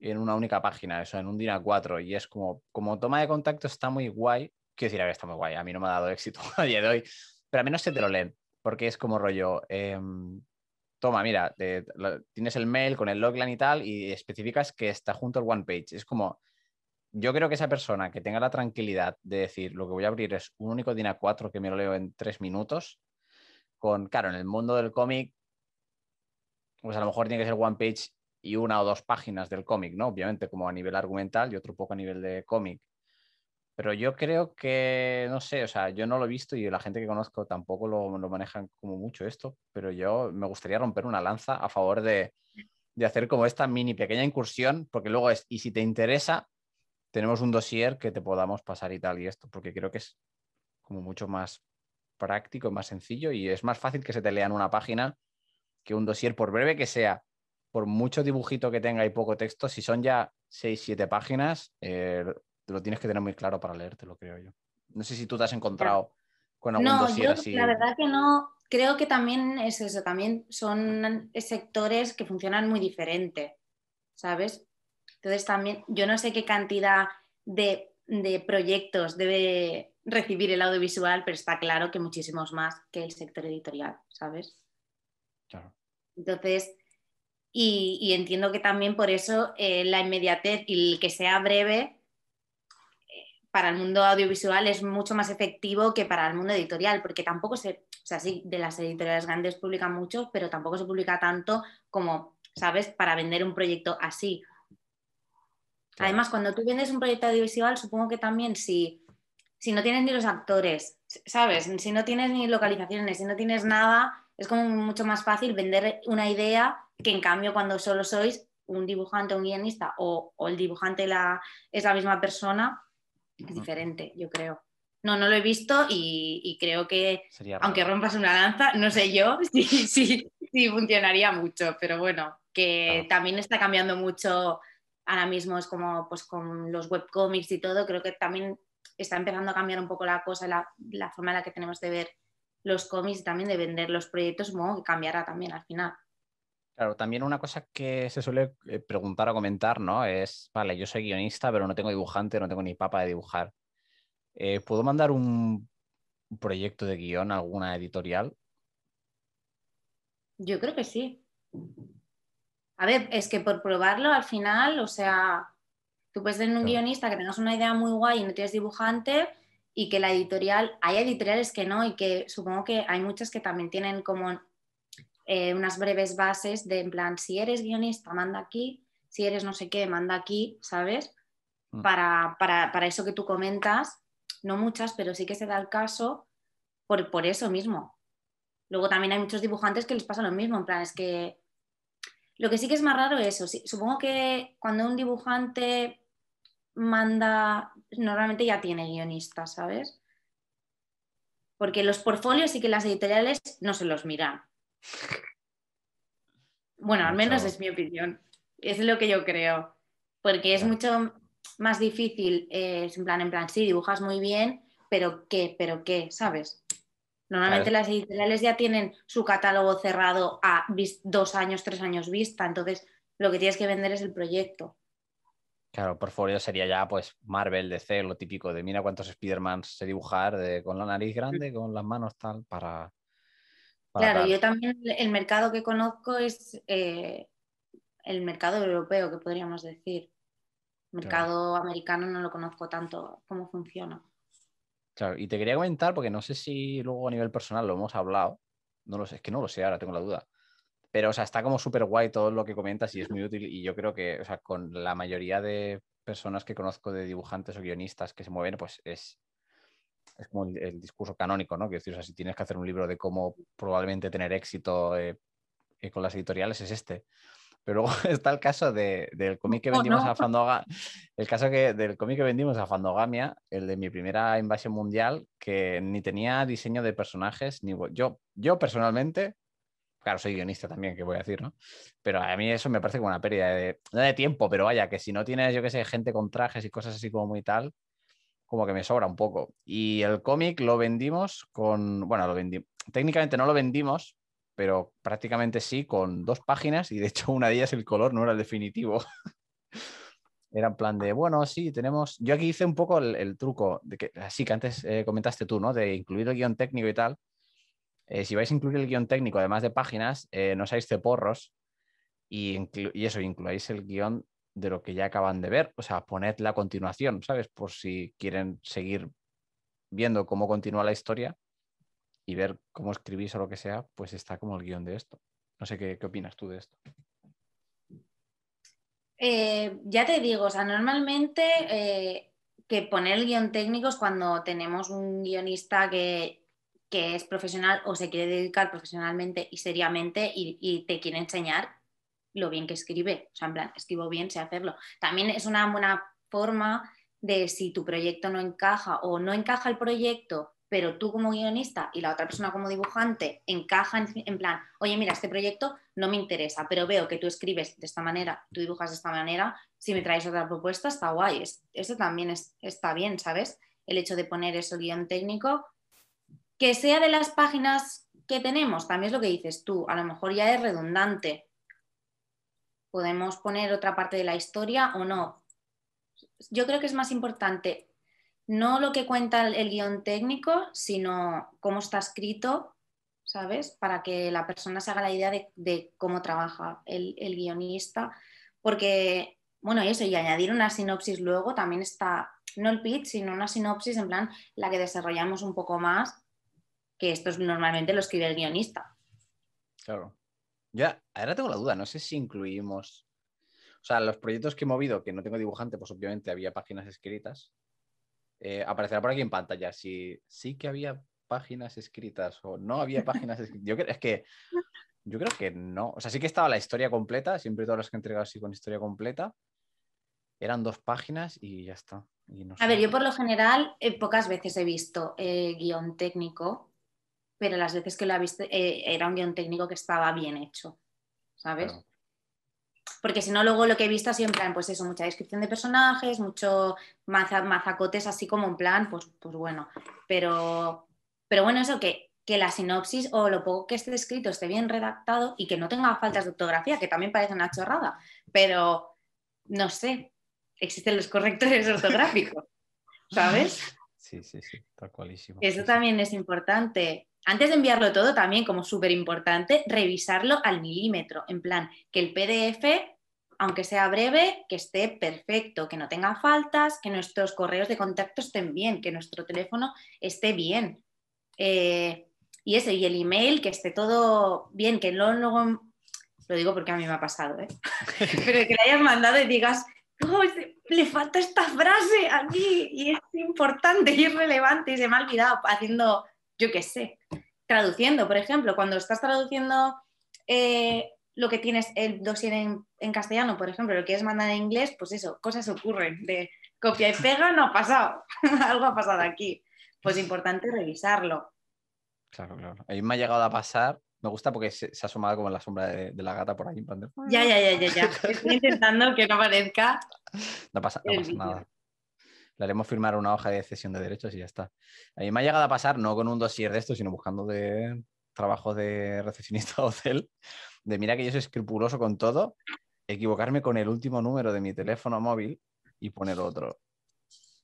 en una única página, eso, en un DIN A4, y es como, como toma de contacto está muy guay, quiero decir, a ver, está muy guay, a mí no me ha dado éxito a día de hoy, pero a menos se te lo leen, porque es como rollo, em, toma, mira, tienes el mail con el logline y tal, y especificas que está junto al one page, es como, yo creo que esa persona que tenga la tranquilidad de decir, lo que voy a abrir es un único DIN A4 que me lo leo en tres minutos, con, claro, en el mundo del cómic, pues a lo mejor tiene que ser one page y una o dos páginas del cómic, ¿no? Obviamente como a nivel argumental y otro poco a nivel de cómic. Pero yo creo que, no sé, o sea, yo no lo he visto y la gente que conozco tampoco lo, manejan como mucho esto, pero yo me gustaría romper una lanza a favor de, de hacer como esta mini pequeña incursión, porque luego es, y si te interesa, tenemos un dossier que te podamos pasar y tal y esto, porque creo que es como mucho más práctico, más sencillo y es más fácil que se te lea en una página que un dossier, por breve que sea, por mucho dibujito que tenga y poco texto, si son ya 6, 7 páginas, eh, lo tienes que tener muy claro para leerte, lo creo yo. No sé si tú te has encontrado con algún no, dossier así. La verdad que no, creo que también es eso, también son sectores que funcionan muy diferente, ¿sabes? Entonces también, yo no sé qué cantidad de, de proyectos debe recibir el audiovisual, pero está claro que muchísimos más que el sector editorial, ¿sabes? Claro. Entonces, y, entiendo que también por eso eh, la inmediatez y el que sea breve eh, para el mundo audiovisual es mucho más efectivo que para el mundo editorial, porque tampoco se, o sea, sí, de las editoriales grandes publican mucho, pero tampoco se publica tanto como, ¿sabes?, para vender un proyecto así. Además, cuando tú vendes un proyecto audiovisual, supongo que también si, si no tienes ni los actores, ¿sabes? Si no tienes ni localizaciones, si no tienes nada, es como mucho más fácil vender una idea que en cambio cuando solo sois un dibujante o un guionista o, el dibujante la, es la misma persona, es diferente, yo creo. No, no lo he visto y, creo que, aunque rompas una lanza, no sé yo si, si, funcionaría mucho, pero bueno, que también está cambiando mucho ahora mismo, es como pues con los webcomics y todo, creo que también está empezando a cambiar un poco la cosa, la, la forma en la que tenemos de ver los cómics y también de vender los proyectos, supongo que cambiará también al final. Claro, también una cosa que se suele eh, preguntar o comentar, ¿no? Es, vale, yo soy guionista, pero no tengo dibujante, no tengo ni papa de dibujar. Eh, ¿Puedo mandar un proyecto de guion a alguna editorial? Yo creo que sí. A ver, es que por probarlo al final, o sea, tú puedes tener un guionista que tengas una idea muy guay y no tienes dibujante y que la editorial, hay editoriales que no y que supongo que hay muchas que también tienen como eh, unas breves bases de en plan, si eres guionista, manda aquí, si eres no sé qué, manda aquí, ¿sabes? Mm. Para, para, para eso que tú comentas, no muchas, pero sí que se da el caso por, por eso mismo. Luego también hay muchos dibujantes que les pasa lo mismo, en plan, es que lo que sí que es más raro es eso. sí, supongo que cuando un dibujante manda, normalmente ya tiene guionistas, ¿sabes? Porque los portfolios sí que las editoriales no se los miran. Bueno, al menos es mi opinión. Es lo que yo creo. Porque es mucho más difícil, eh, es en plan, en plan, sí, dibujas muy bien, pero ¿qué? ¿Pero qué? ¿Sabes? Normalmente las editoriales ya tienen su catálogo cerrado a dos años, tres años vista, entonces lo que tienes que vender es el proyecto. Claro, portfolio sería ya pues Marvel, DC, lo típico de mira cuántos Spider-Man sé dibujar de- con la nariz grande, con las manos tal, para... para Claro, tal. yo también el mercado que conozco es eh, el mercado europeo, que podríamos decir. Mercado americano no lo conozco tanto cómo funciona. Claro, y te quería comentar, porque no sé si luego a nivel personal lo hemos hablado, no lo sé, es que no lo sé, ahora tengo la duda. Pero, o sea, está como súper guay todo lo que comentas y es muy útil. Y yo creo que, o sea, con la mayoría de personas que conozco de dibujantes o guionistas que se mueven, pues es, es como el, el discurso canónico, ¿no? Quiero decir, o sea, si tienes que hacer un libro de cómo probablemente tener éxito eh, eh, con las editoriales, es este. Pero luego está el caso de- del cómic que vendimos no. a Fandoga, el caso que, del cómic que vendimos a Fandogamia, el de mi primera invasión mundial, que ni tenía diseño de personajes, ni yo, yo personalmente, claro, soy guionista también, que voy a decir, ¿no? Pero a mí eso me parece como una pérdida de, no de tiempo, pero vaya, que si no tienes, yo qué sé, gente con trajes y cosas así como muy tal, como que me sobra un poco. Y el cómic lo vendimos con, bueno, lo vendimos, técnicamente no lo vendimos, pero prácticamente sí, con dos páginas y de hecho una de ellas el color no era el definitivo. Era en plan de, bueno, sí, tenemos. Yo aquí hice un poco el, truco, de que, así que antes eh, comentaste tú, ¿no? De incluir el guion técnico y tal. Eh, si vais a incluir el guion técnico, además de páginas, eh, no seáis ceporros y, eso, incluáis el guion de lo que ya acaban de ver. O sea, poned la continuación, ¿sabes? Por si quieren seguir viendo cómo continúa la historia y ver cómo escribís o lo que sea, pues está como el guion de esto. No sé qué, qué opinas tú de esto. Eh, ya te digo, o sea, normalmente que poner el guion técnico es cuando tenemos un guionista que, que es profesional o se quiere dedicar profesionalmente y seriamente y, te quiere enseñar lo bien que escribe. O sea, en plan, escribo bien, sé hacerlo. También es una buena forma de si tu proyecto no encaja o no encaja el proyecto, pero tú como guionista y la otra persona como dibujante encajan en plan, oye, mira, este proyecto no me interesa, pero veo que tú escribes de esta manera, tú dibujas de esta manera, si me traes otra propuesta está guay. Es- eso también es- está bien, ¿sabes? El hecho de poner eso guion técnico, que sea de las páginas que tenemos, también es lo que dices tú, a lo mejor ya es redundante. Podemos poner otra parte de la historia o no. Yo creo que es más importante no lo que cuenta el, guion técnico, sino cómo está escrito, ¿sabes? Para que la persona se haga la idea de, de cómo trabaja el, el guionista. Porque, bueno, eso, y añadir una sinopsis luego también está, no el pitch, sino una sinopsis en plan la que desarrollamos un poco más, que esto es- normalmente lo escribe el guionista. Claro. Ya, ahora tengo la duda, no sé si incluimos. O sea, los proyectos que he movido, que no tengo dibujante, pues obviamente había páginas escritas. Eh, aparecerá por aquí en pantalla si sí que había páginas escritas o no había páginas escritas. Yo creo, es que yo creo que no. O sea, sí que estaba la historia completa, siempre todos los que he entregado así con historia completa. Eran dos páginas y ya está. Y no A ver, yo por lo general eh, pocas veces he visto eh, guion técnico, pero las veces que lo he visto eh, era un guion técnico que estaba bien hecho, ¿sabes? Claro. Porque si no, luego lo que he visto siempre, pues eso, mucha descripción de personajes, mucho maza- mazacotes así como en plan, pues, pues bueno. Pero, pero bueno, eso que, que la sinopsis o lo poco que esté escrito esté bien redactado y que no tenga faltas de ortografía, que también parece una chorrada, pero no sé, existen los correctores ortográficos, ¿sabes? Sí, sí, sí, tal cualísimo. Eso Sí, sí. también es importante. Antes de enviarlo todo, también como súper importante, revisarlo al milímetro, en plan, que el PDF, aunque sea breve, que esté perfecto, que no tenga faltas, que nuestros correos de contacto estén bien, que nuestro teléfono esté bien. Eh, y ese, y el email, que esté todo bien, que no luego, lo digo porque a mí me ha pasado, ¿eh? pero que le hayas mandado y digas, oh, le falta esta frase aquí y es importante y es relevante y se me ha olvidado haciendo, yo qué sé, traduciendo, por ejemplo, cuando estás traduciendo eh, lo que tienes el dossier en, castellano, por ejemplo, lo quieres mandar en inglés, pues eso, cosas ocurren de copia y pega, no ha pasado, algo ha pasado aquí. Pues importante revisarlo. Claro, claro. A mí me ha llegado a pasar, me gusta porque se, ha asomado como en la sombra de, la gata por ahí. Ya, ya, ya, ya, ya. Estoy intentando que no parezca. No pasa, no pasa nada. Le haremos firmar una hoja de cesión de derechos y ya está. A mí me ha llegado a pasar, no con un dossier de esto, sino buscando de trabajo de recepcionista hotel, de mira que yo soy escrupuloso con todo, equivocarme con el último número de mi teléfono móvil y poner otro.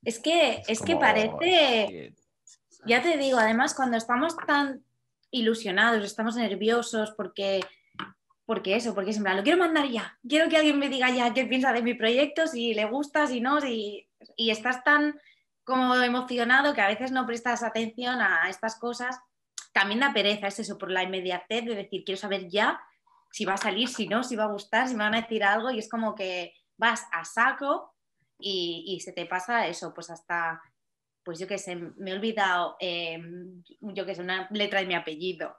Es que, es, que parece, ya te digo, además cuando estamos tan ilusionados, estamos nerviosos porque, porque eso, porque siempre lo quiero mandar ya, quiero que alguien me diga ya qué piensa de mi proyecto, si le gusta, si no, si, y estás tan como emocionado que a veces no prestas atención a estas cosas. También da pereza, es eso, por la inmediatez de decir, quiero saber ya si va a salir, si no, si va a gustar, si me van a decir algo y es como que vas a saco y, se te pasa eso, pues hasta, pues yo qué sé, me he olvidado, em, yo qué sé, una letra de mi apellido.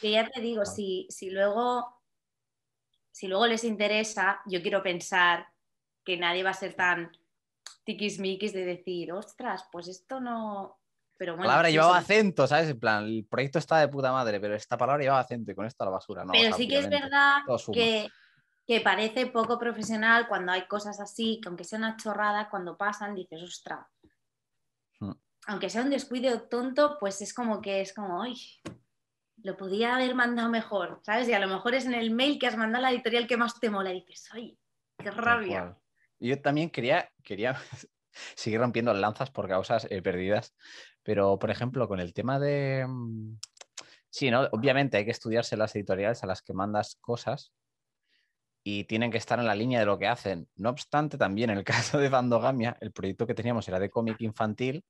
que ya te digo, si, si, luego, si luego les interesa, yo quiero pensar que nadie va a ser tan tiquismiquis de decir, ostras, pues esto no, pero palabra llevaba acento, ¿sabes? En plan, el proyecto está de puta madre, pero esta palabra llevaba acento y con esto a la basura. No, pero sí que es verdad que, que, parece poco profesional cuando hay cosas así, que aunque sea una chorrada, cuando pasan dices, ostras. Hmm. Aunque sea un descuido tonto, pues es como que es como, ay, lo podía haber mandado mejor, ¿sabes? Y a lo mejor es en el mail que has mandado a la editorial que más te mola y dices, ay, qué rabia. Yo también quería, quería seguir rompiendo lanzas por causas eh, perdidas pero, por ejemplo, con el tema de... Mm, sí, ¿no? Obviamente hay que estudiarse las editoriales a las que mandas cosas y tienen que estar en la línea de lo que hacen. No obstante, también en el caso de Bandogamia, el proyecto que teníamos era de cómic infantil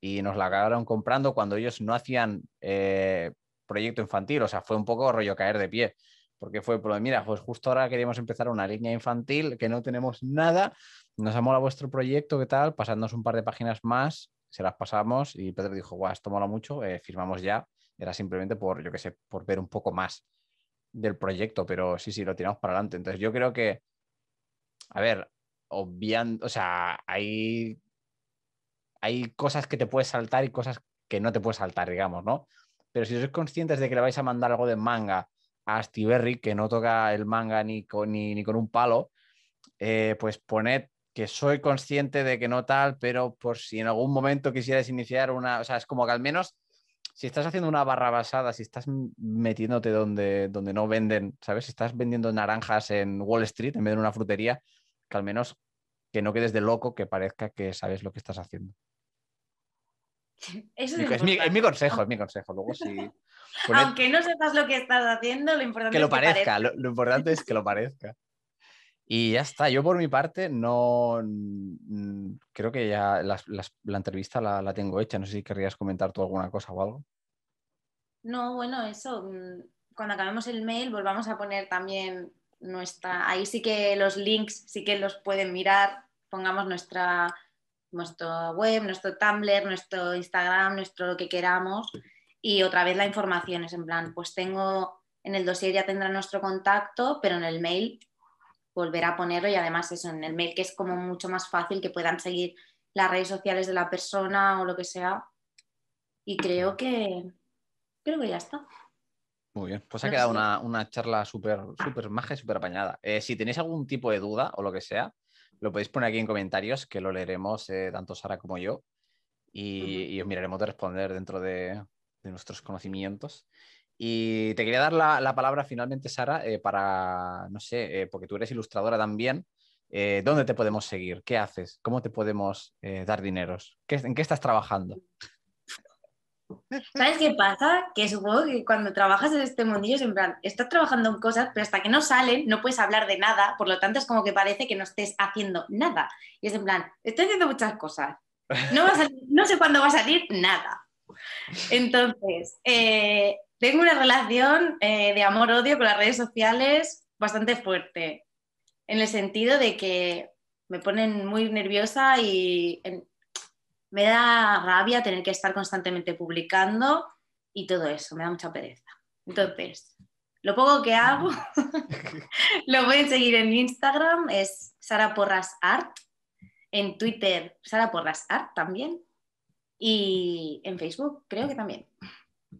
y nos la acabaron comprando cuando ellos no hacían eh, proyecto infantil, o sea, fue un poco rollo caer de pie, porque fue, mira, pues justo ahora queríamos empezar una línea infantil que no tenemos nada, nos ha molado vuestro proyecto, ¿qué tal? Pasándonos un par de páginas más se las pasamos y Pedro dijo, guau, esto mola mucho, eh, firmamos ya. Era simplemente por, yo qué sé, por ver un poco más del proyecto, pero sí, sí, lo tiramos para adelante. Entonces yo creo que, a ver, obviando, o sea, hay, hay cosas que te puedes saltar y cosas que no te puedes saltar, digamos, ¿no? Pero si sois conscientes de que le vais a mandar algo de manga a Stiberry, que no toca el manga ni con, ni, con un palo, eh, pues poned que soy consciente de que no tal, pero por si en algún momento quisieras iniciar una, o sea, es como que al menos si estás haciendo una barra basada, si estás metiéndote donde, donde no venden, ¿sabes? Si estás vendiendo naranjas en Wall Street en vez de una frutería, que al menos que no quedes de loco, que parezca que sabes lo que estás haciendo. Es, mi, consejo, es mi consejo. Luego, si Aunque no sepas lo que estás haciendo, lo importante que es que parezca. lo importante es que lo parezca. Y ya está, yo por mi parte no creo que ya la entrevista la, tengo hecha. No sé si querrías comentar tú alguna cosa o algo. No, bueno, eso, mm, cuando acabemos el mail volvamos a poner también nuestra, ahí sí que los links sí que los pueden mirar, pongamos nuestra, nuestra web, nuestro Tumblr, nuestro Instagram, nuestro lo que queramos y otra vez la información es en plan, pues tengo, en el dossier ya tendrá nuestro contacto, pero en el mail volver a ponerlo y además eso en el mail que es como mucho más fácil que puedan seguir las redes sociales de la persona o lo que sea. Y creo que creo que ya está. Muy bien, pues ha quedado una, charla súper súper maja y súper apañada. Eh, si tenéis algún tipo de duda o lo que sea, lo podéis poner aquí en comentarios, que lo leeremos eh, tanto Sara como yo, y, os miraremos de responder dentro de, de nuestros conocimientos. Y te quería dar la, palabra finalmente, Sara, eh, para, no sé, eh, porque tú eres ilustradora también. ¿Dónde te podemos seguir? ¿Qué haces? ¿Cómo te podemos dar dineros? ¿En qué estás trabajando? ¿Sabes qué pasa? Que supongo que cuando trabajas en este mundillo es en plan, estás trabajando en cosas, pero hasta que no salen no puedes hablar de nada, por lo tanto es como que parece que no estés haciendo nada. Y es en plan, estoy haciendo muchas cosas. No, sé cuándo va a salir nada. Entonces, eh, tengo una relación eh, de amor-odio con las redes sociales bastante fuerte, en el sentido de que me ponen muy nerviosa y me da rabia tener que estar constantemente publicando y todo eso, me da mucha pereza. Entonces, lo poco que hago, lo pueden seguir en Instagram, es Sara Porras Art, en Twitter Sara Porras Art también, y en Facebook creo que también.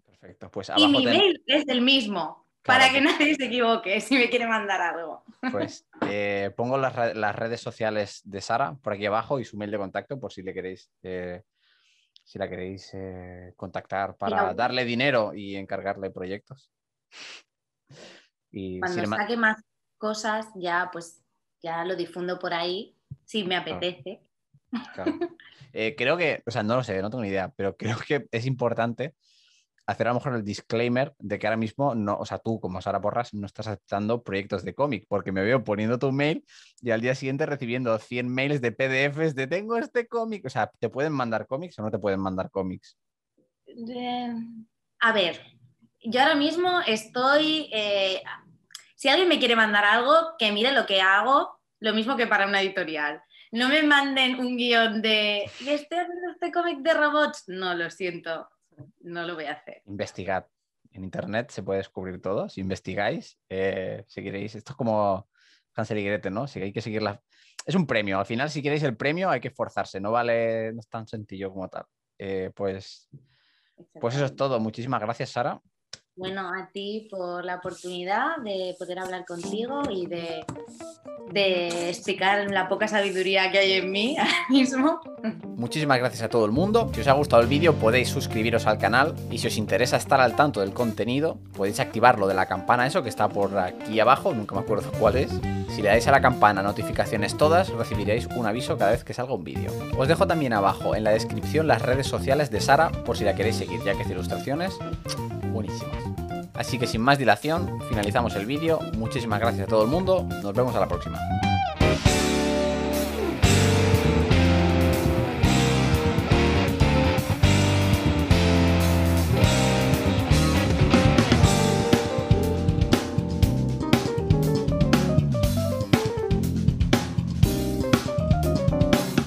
Perfecto, pues Y mi mail es el mismo, para que nadie se equivoque si me quiere mandar algo. Pues eh, pongo las, redes sociales de Sara por aquí abajo y su mail de contacto por si le queréis, eh, si la queréis eh, contactar para darle dinero y encargarle proyectos. Y Cuando saque más cosas, ya pues ya lo difundo por ahí, si me apetece. creo que, o sea, no lo sé, no tengo ni idea, pero creo que es importante hacer a lo mejor el disclaimer de que ahora mismo no, o sea, tú como Sara Porras no estás aceptando proyectos de cómic, porque me veo poniendo tu mail y al día siguiente recibiendo 100 mails de PDFs de tengo este cómic, o sea, ¿te pueden mandar cómics o no te pueden mandar cómics? a ver, yo ahora mismo estoy, eh, si alguien me quiere mandar algo, que mire lo que hago, lo mismo que para una editorial. No me manden un guion de, estoy haciendo este cómic de robots. No, lo siento no lo voy a hacer. Investigad. En internet se puede descubrir todo. Si investigáis, eh, si queréis, esto es como Hansel y Gretel, ¿no? Si hay que seguir Es un premio. Al final, si queréis el premio, hay que esforzarse. No vale, no es tan sencillo como tal. Eh, pues, pues eso es todo. Muchísimas gracias, Sara. Bueno, a ti por la oportunidad de poder hablar contigo y de, explicar la poca sabiduría que hay en mí ahora mismo. Muchísimas gracias a todo el mundo. Si os ha gustado el vídeo podéis suscribiros al canal y si os interesa estar al tanto del contenido podéis activar lo de la campana, eso que está por aquí abajo, nunca me acuerdo cuál es. Si le dais a la campana notificaciones todas, recibiréis un aviso cada vez que salga un vídeo. Os dejo también abajo en la descripción las redes sociales de Sara por si la queréis seguir, ya que hace ilustraciones buenísimas. Así que sin más dilación, finalizamos el vídeo. Muchísimas gracias a todo el mundo. Nos vemos a la próxima.